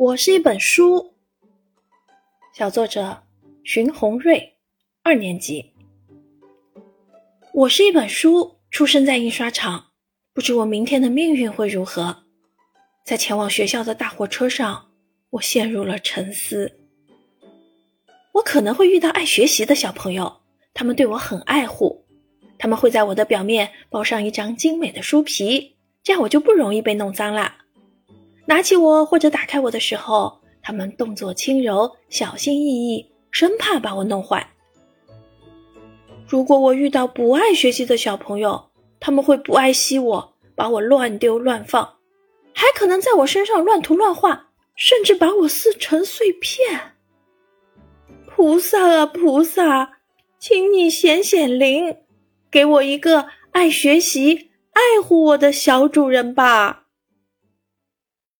我是一本书。小作者荀红瑞，二年级。我是一本书，出生在印刷厂，不知我明天的命运会如何。在前往学校的大火车上，我陷入了沉思。我可能会遇到爱学习的小朋友，他们对我很爱护，他们会在我的表面包上一张精美的书皮，这样我就不容易被弄脏了。拿起我或者打开我的时候，他们动作轻柔，小心翼翼，生怕把我弄坏。如果我遇到不爱学习的小朋友，他们会不爱惜我，把我乱丢乱放，还可能在我身上乱涂乱画，甚至把我撕成碎片。菩萨啊，菩萨，请你显显灵，给我一个爱学习、爱护我的小主人吧。